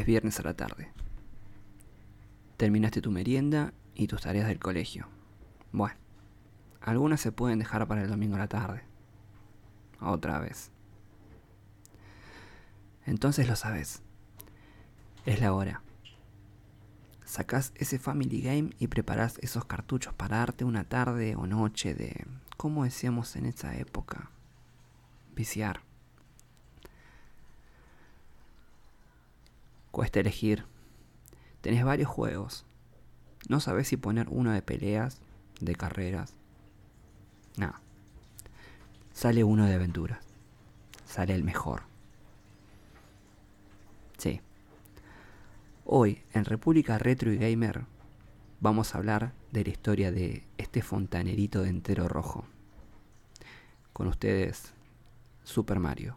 Es viernes a la tarde. Terminaste tu merienda y tus tareas del colegio. Bueno, algunas se pueden dejar para el domingo a la tarde. Otra vez. Entonces lo sabes. Es la hora. Sacás ese Family Game y preparás esos cartuchos para darte una tarde o noche de, ¿cómo decíamos en esa época? Viciar. Cuesta elegir. Tenés varios juegos. No sabes si poner uno de peleas, de carreras. No. Sale uno de aventuras. Sale el mejor. Sí. Hoy, en República Retro y Gamer, vamos a hablar de la historia de este fontanerito de entero rojo. Con ustedes, Super Mario.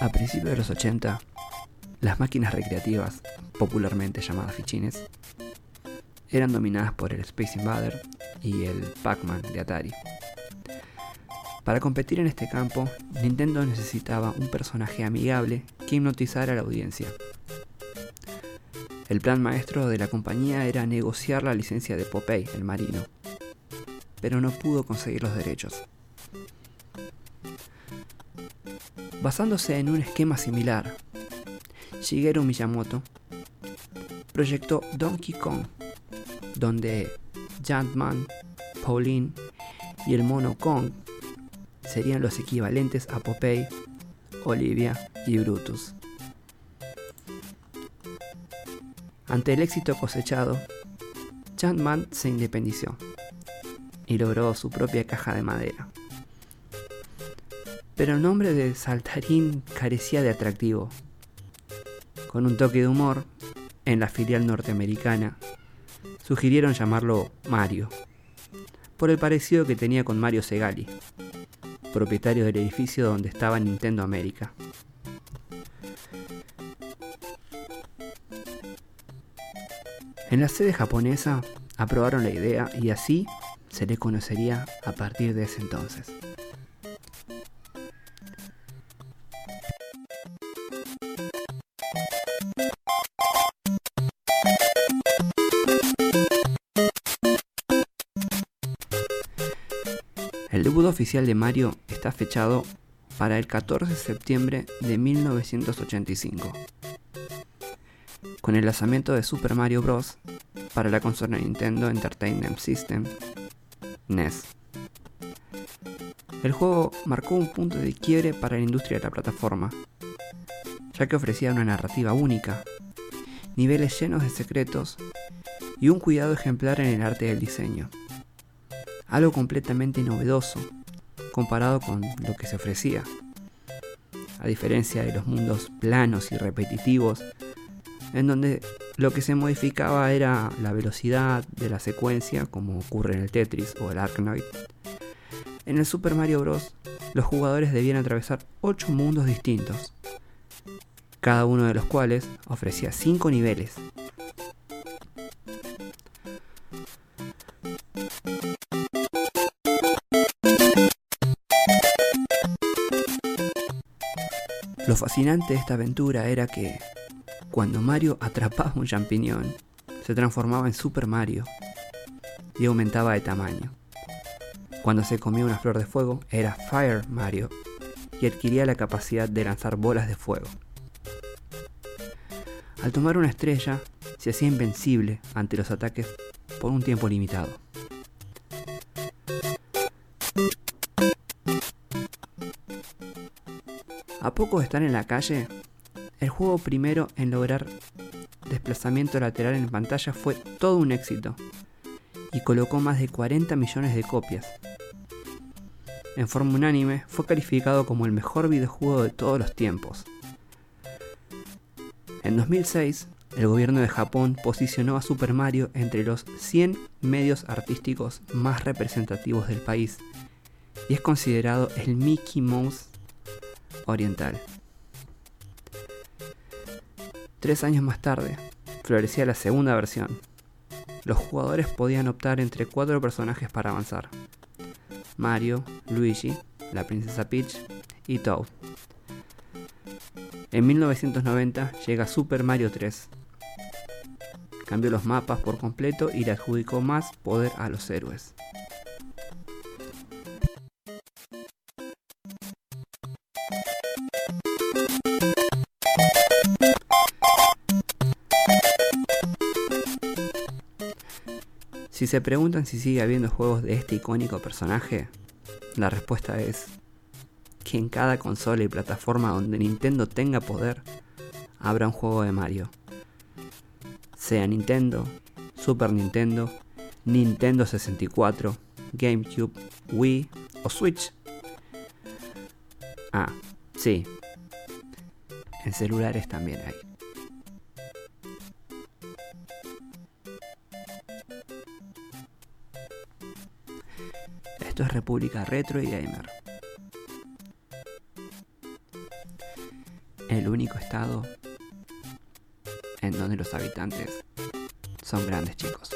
A principios de los 80, las máquinas recreativas, popularmente llamadas fichines, eran dominadas por el Space Invader y el Pac-Man de Atari. Para competir en este campo, Nintendo necesitaba un personaje amigable que hipnotizara a la audiencia. El plan maestro de la compañía era negociar la licencia de Popeye, el marino, pero no pudo conseguir los derechos. Basándose en un esquema similar, Shigeru Miyamoto proyectó Donkey Kong, donde Jumpman, Pauline y el mono Kong serían los equivalentes a Popeye, Olivia y Brutus. Ante el éxito cosechado, Jumpman se independició y logró su propia caja de madera. Pero el nombre de Saltarín carecía de atractivo. Con un toque de humor, en la filial norteamericana, sugirieron llamarlo Mario, por el parecido que tenía con Mario Segali, propietario del edificio donde estaba Nintendo América. En la sede japonesa aprobaron la idea y así se le conocería a partir de ese entonces. El debut oficial de Mario está fechado para el 14 de septiembre de 1985, con el lanzamiento de Super Mario Bros. para la consola Nintendo Entertainment System, NES. El juego marcó un punto de quiebre para la industria de la plataforma, ya que ofrecía una narrativa única, niveles llenos de secretos y un cuidado ejemplar en el arte del diseño algo completamente novedoso comparado con lo que se ofrecía. A diferencia de los mundos planos y repetitivos, en donde lo que se modificaba era la velocidad de la secuencia, como ocurre en el Tetris o el Arkanoid. En el Super Mario Bros., los jugadores debían atravesar 8 mundos distintos, cada uno de los cuales ofrecía 5 niveles, Lo fascinante de esta aventura era que cuando Mario atrapaba un champiñón, se transformaba en Super Mario y aumentaba de tamaño. Cuando se comía una flor de fuego, era Fire Mario y adquiría la capacidad de lanzar bolas de fuego. Al tomar una estrella, se hacía invencible ante los ataques por un tiempo limitado. A poco de estar en la calle, el juego primero en lograr desplazamiento lateral en pantalla fue todo un éxito y colocó más de 40 millones de copias. En forma unánime, fue calificado como el mejor videojuego de todos los tiempos. En 2006, el gobierno de Japón posicionó a Super Mario entre los 100 medios artísticos más representativos del país y es considerado el Mickey Mouse oriental. Tres años más tarde, florecía la segunda versión. Los jugadores podían optar entre cuatro personajes para avanzar. Mario, Luigi, la princesa Peach y Toad. En 1990 llega Super Mario 3. Cambió los mapas por completo y le adjudicó más poder a los héroes. Si se preguntan si sigue habiendo juegos de este icónico personaje, la respuesta es que en cada consola y plataforma donde Nintendo tenga poder, habrá un juego de Mario. Sea Nintendo, Super Nintendo, Nintendo 64, GameCube, Wii o Switch. Ah, sí. En celulares también hay. Es República Retro y Gamer. El único estado en donde los habitantes son grandes chicos.